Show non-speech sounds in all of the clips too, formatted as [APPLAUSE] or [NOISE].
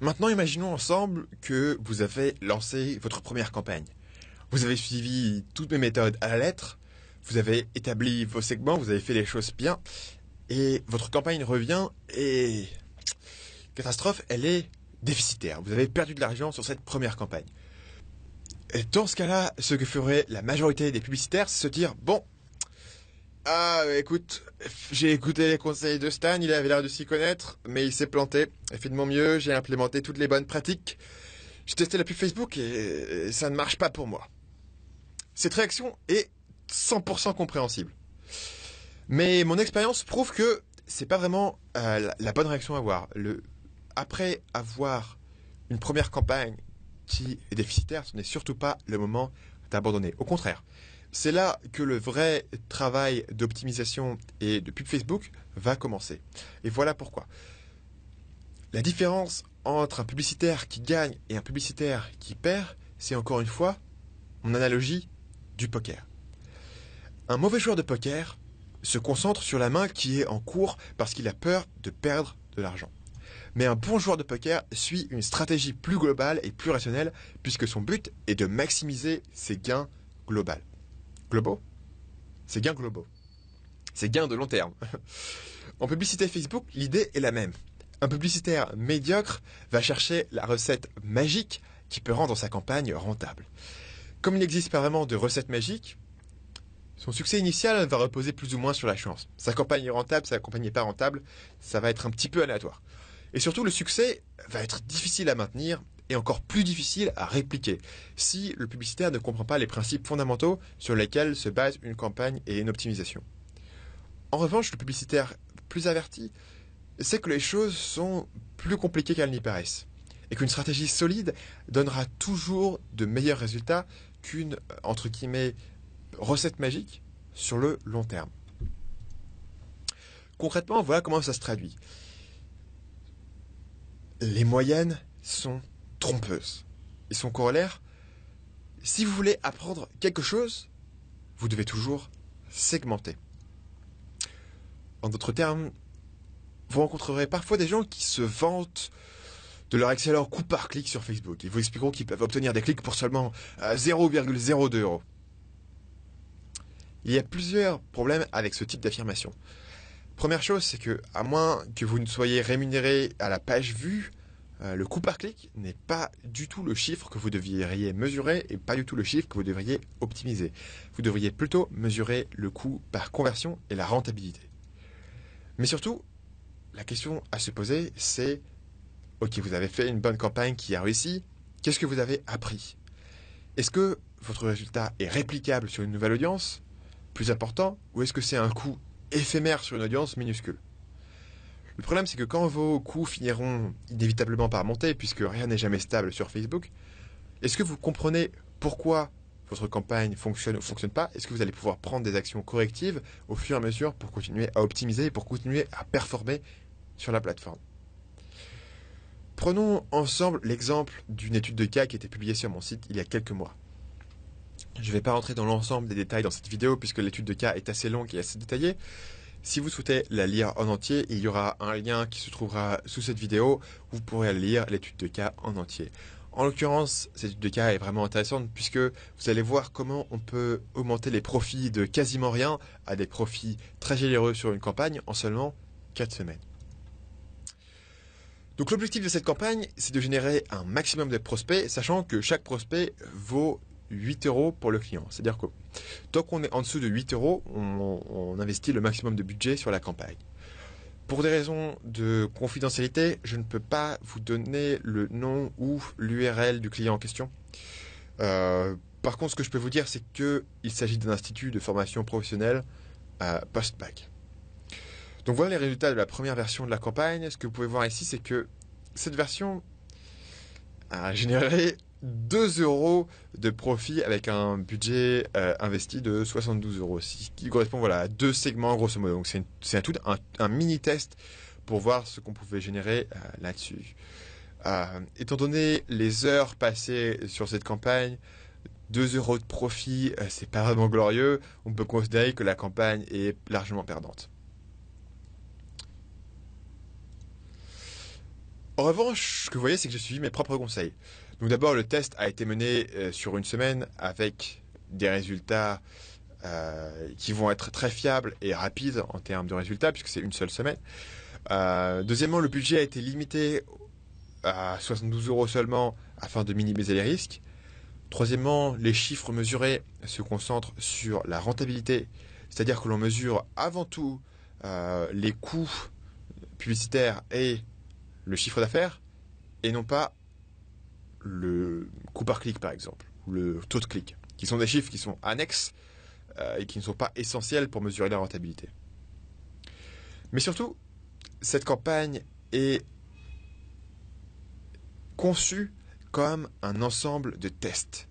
Maintenant, imaginons ensemble que vous avez lancé votre première campagne. Vous avez suivi toutes mes méthodes à la lettre, vous avez établi vos segments, vous avez fait les choses bien, et votre campagne revient et... Catastrophe, elle est déficitaire. Vous avez perdu de l'argent sur cette première campagne. Et dans ce cas-là, ce que ferait la majorité des publicitaires, c'est se dire, bon, ah, écoute, j'ai écouté les conseils de Stan, il avait l'air de s'y connaître, mais il s'est planté. J'ai fait de mon mieux, j'ai implémenté toutes les bonnes pratiques. J'ai testé la pub Facebook et ça ne marche pas pour moi. Cette réaction est 100% compréhensible. Mais mon expérience prouve que c'est pas vraiment euh, la, bonne réaction à avoir. Après avoir une première campagne qui est déficitaire, ce n'est surtout pas le moment d'abandonner. Au contraire, c'est là que le vrai travail d'optimisation et de pub Facebook va commencer. Et voilà pourquoi. La différence entre un publicitaire qui gagne et un publicitaire qui perd, c'est encore une fois mon analogie du poker. Un mauvais joueur de poker se concentre sur la main qui est en cours parce qu'il a peur de perdre de l'argent. Mais un bon joueur de poker suit une stratégie plus globale et plus rationnelle puisque son but est de maximiser ses gains globaux. Globaux Ses gains globaux. Ses gains de long terme. [LAUGHS] en publicité Facebook, l'idée est la même. Un publicitaire médiocre va chercher la recette magique qui peut rendre sa campagne rentable. Comme il n'existe pas vraiment de recette magique, son succès initial va reposer plus ou moins sur la chance. Sa campagne est rentable, sa campagne n'est pas rentable, ça va être un petit peu aléatoire. Et surtout, le succès va être difficile à maintenir et encore plus difficile à répliquer si le publicitaire ne comprend pas les principes fondamentaux sur lesquels se base une campagne et une optimisation. En revanche, le publicitaire plus averti sait que les choses sont plus compliquées qu'elles n'y paraissent et qu'une stratégie solide donnera toujours de meilleurs résultats qu'une, entre guillemets, recette magique sur le long terme. Concrètement, voilà comment ça se traduit. Les moyennes sont trompeuses. Et son corollaire, si vous voulez apprendre quelque chose, vous devez toujours segmenter. En d'autres termes, vous rencontrerez parfois des gens qui se vantent de leur excellent coût par clic sur Facebook. Ils vous expliqueront qu'ils peuvent obtenir des clics pour seulement 0,02 euh, euros. Il y a plusieurs problèmes avec ce type d'affirmation. Première chose, c'est que, à moins que vous ne soyez rémunéré à la page vue, euh, le coût par clic n'est pas du tout le chiffre que vous devriez mesurer et pas du tout le chiffre que vous devriez optimiser. Vous devriez plutôt mesurer le coût par conversion et la rentabilité. Mais surtout, la question à se poser, c'est, ok, vous avez fait une bonne campagne qui a réussi, qu'est-ce que vous avez appris? Est-ce que votre résultat est réplicable sur une nouvelle audience plus important ou est-ce que c'est un coût éphémère sur une audience minuscule? Le problème, c'est que quand vos coûts finiront inévitablement par monter, puisque rien n'est jamais stable sur Facebook, est-ce que vous comprenez pourquoi votre campagne fonctionne ou fonctionne pas? Est-ce que vous allez pouvoir prendre des actions correctives au fur et à mesure pour continuer à optimiser et pour continuer à performer sur la plateforme? Prenons ensemble l'exemple d'une étude de cas qui a été publiée sur mon site il y a quelques mois. Je ne vais pas rentrer dans l'ensemble des détails dans cette vidéo puisque l'étude de cas est assez longue et assez détaillée. Si vous souhaitez la lire en entier, il y aura un lien qui se trouvera sous cette vidéo où vous pourrez lire l'étude de cas en entier. En l'occurrence, cette étude de cas est vraiment intéressante puisque vous allez voir comment on peut augmenter les profits de quasiment rien à des profits très généreux sur une campagne en seulement 4 semaines. Donc l'objectif de cette campagne, c'est de générer un maximum de prospects, sachant que chaque prospect vaut 8 euros pour le client. C'est-à-dire que tant qu'on est en dessous de 8 euros, on, investit le maximum de budget sur la campagne. Pour des raisons de confidentialité, je ne peux pas vous donner le nom ou l'URL du client en question. Euh, par contre, ce que je peux vous dire, c'est qu'il s'agit d'un institut de formation professionnelle euh, post-bac. Donc voilà les résultats de la première version de la campagne. Ce que vous pouvez voir ici, c'est que cette version a généré 2 euros de profit avec un budget euh, investi de 72 euros, ce qui correspond voilà, à deux segments grosso modo. Donc c'est un un, mini test pour voir ce qu'on pouvait générer euh, là-dessus. Euh, étant donné les heures passées sur cette campagne, 2 euros de profit, c'est pas vraiment glorieux. On peut considérer que la campagne est largement perdante. En revanche, ce que vous voyez, c'est que j'ai suivi mes propres conseils. Donc d'abord, le test a été mené euh, sur une semaine avec des résultats euh, qui vont être très fiables et rapides en termes de résultats, puisque c'est une seule semaine. Euh, deuxièmement, le budget a été limité à 72 euros seulement afin de minimiser les risques. Troisièmement, les chiffres mesurés se concentrent sur la rentabilité, c'est-à-dire que l'on mesure avant tout les coûts publicitaires et le chiffre d'affaires, et non pas le coût par clic par exemple, le taux de clic, qui sont des chiffres qui sont annexes euh, et qui ne sont pas essentiels pour mesurer la rentabilité. Mais surtout, cette campagne est conçue comme un ensemble de tests.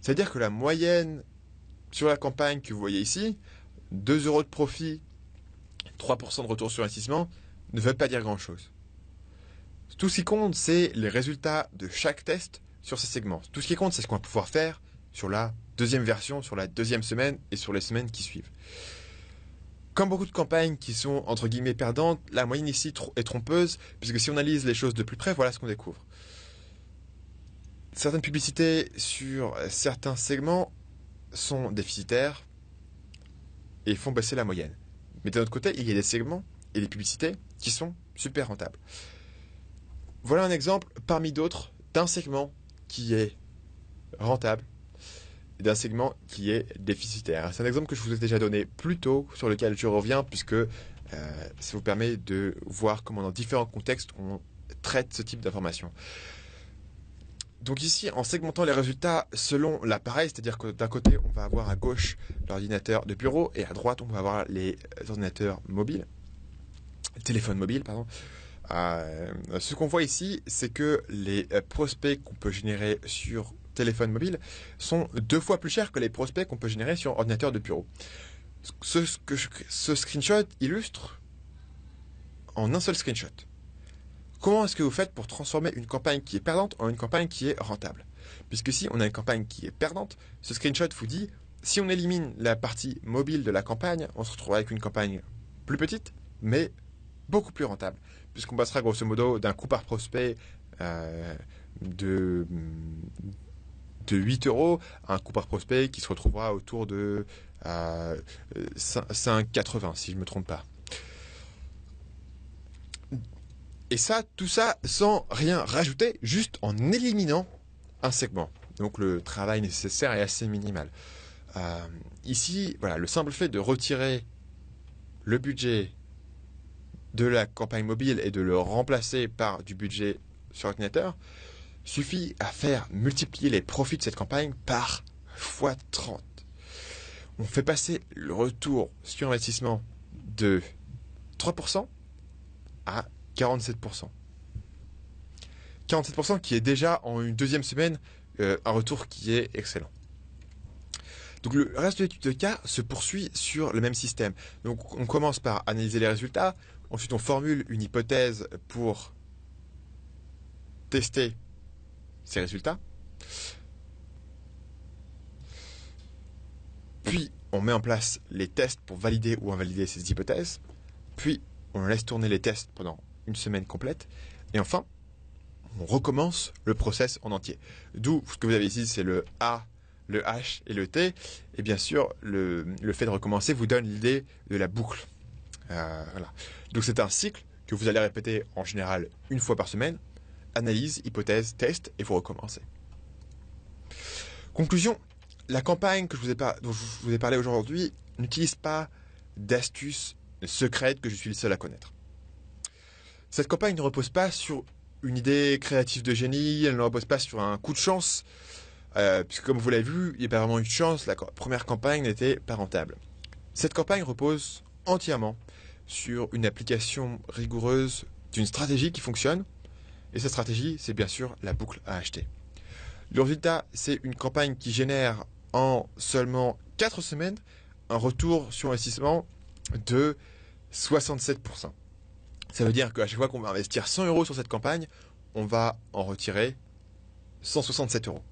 C'est-à-dire que la moyenne sur la campagne que vous voyez ici, 2 euros de profit, 3% de retour sur investissement, ne veut pas dire grand-chose. Tout ce qui compte, c'est les résultats de chaque test sur ces segments. Tout ce qui compte, c'est ce qu'on va pouvoir faire sur la deuxième version, sur la deuxième semaine et sur les semaines qui suivent. Comme beaucoup de campagnes qui sont entre guillemets perdantes, la moyenne ici est trompeuse, puisque si on analyse les choses de plus près, voilà ce qu'on découvre. Certaines publicités sur certains segments sont déficitaires et font baisser la moyenne. Mais d'un autre côté, il y a des segments et des publicités qui sont super rentables. Voilà un exemple parmi d'autres d'un segment qui est rentable et d'un segment qui est déficitaire. C'est un exemple que je vous ai déjà donné plus tôt, sur lequel je reviens, puisque euh, ça vous permet de voir comment dans différents contextes on traite ce type d'informations. Donc ici, en segmentant les résultats selon l'appareil, c'est-à-dire que d'un côté, on va avoir à gauche l'ordinateur de bureau et à droite, on va avoir les ordinateurs mobiles, téléphones mobiles, pardon. Euh, ce qu'on voit ici, c'est que les prospects qu'on peut générer sur téléphone mobile sont deux fois plus chers que les prospects qu'on peut générer sur ordinateur de bureau. Ce, que, ce screenshot illustre en un seul screenshot. Comment est-ce que vous faites pour transformer une campagne qui est perdante en une campagne qui est rentable? Puisque si on a une campagne qui est perdante, ce screenshot vous dit si on élimine la partie mobile de la campagne, on se retrouvera avec une campagne plus petite, mais beaucoup plus rentable. Puisqu'on passera grosso modo d'un coût par prospect euh, de de 8 euros, un coût par prospect qui se retrouvera autour de 5,80 euh, si je ne me trompe pas. Et ça, tout ça sans rien rajouter, juste en éliminant un segment. Donc le travail nécessaire est assez minimal. Euh, ici, voilà, le simple fait de retirer le budget de la campagne mobile et de le remplacer par du budget sur ordinateur, suffit à faire multiplier les profits de cette campagne par x30. On fait passer le retour sur investissement de 3% à 47%. 47% qui est déjà en une deuxième semaine euh, un retour qui est excellent. Donc le reste de l'étude de cas se poursuit sur le même système. Donc on commence par analyser les résultats, ensuite on formule une hypothèse pour tester ces résultats. Puis, on met en place les tests pour valider ou invalider ces hypothèses. Puis, on laisse tourner les tests pendant une semaine complète. Et enfin, on recommence le process en entier. D'où ce que vous avez ici, c'est le A, le H et le T. Et bien sûr, le, fait de recommencer vous donne l'idée de la boucle. Euh, Donc c'est un cycle que vous allez répéter en général une fois par semaine analyse, hypothèse, test, et vous recommencez. Conclusion, la campagne que je vous ai dont je vous ai parlé aujourd'hui n'utilise pas d'astuces secrètes que je suis le seul à connaître. Cette campagne ne repose pas sur une idée créative de génie, elle ne repose pas sur un coup de chance, euh, puisque comme vous l'avez vu, il n'y a pas vraiment eu de chance, la première campagne n'était pas rentable. Cette campagne repose entièrement sur une application rigoureuse d'une stratégie qui fonctionne, et cette stratégie, c'est bien sûr la boucle à acheter. Le résultat, c'est une campagne qui génère en seulement 4 semaines un retour sur investissement de 67%. Ça veut dire qu'à chaque fois qu'on va investir 100 euros sur cette campagne, on va en retirer 167 euros.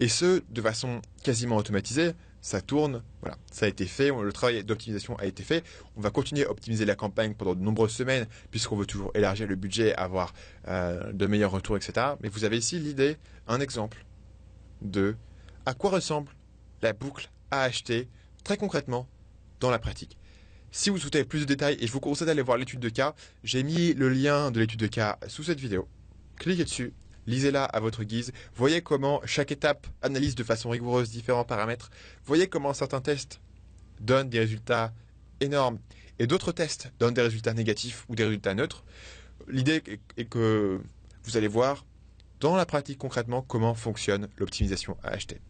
Et ce, de façon quasiment automatisée, ça tourne, voilà, ça a été fait, le travail d'optimisation a été fait. On va continuer à optimiser la campagne pendant de nombreuses semaines, puisqu'on veut toujours élargir le budget, avoir euh, de meilleurs retours, etc. Mais vous avez ici l'idée, un exemple de à quoi ressemble la boucle à acheter très concrètement dans la pratique. Si vous souhaitez plus de détails et je vous conseille d'aller voir l'étude de cas, j'ai mis le lien de l'étude de cas sous cette vidéo. Cliquez dessus, lisez-la à votre guise, voyez comment chaque étape analyse de façon rigoureuse différents paramètres, voyez comment certains tests donnent des résultats énormes et d'autres tests donnent des résultats négatifs ou des résultats neutres. L'idée est que vous allez voir dans la pratique concrètement comment fonctionne l'optimisation acheter.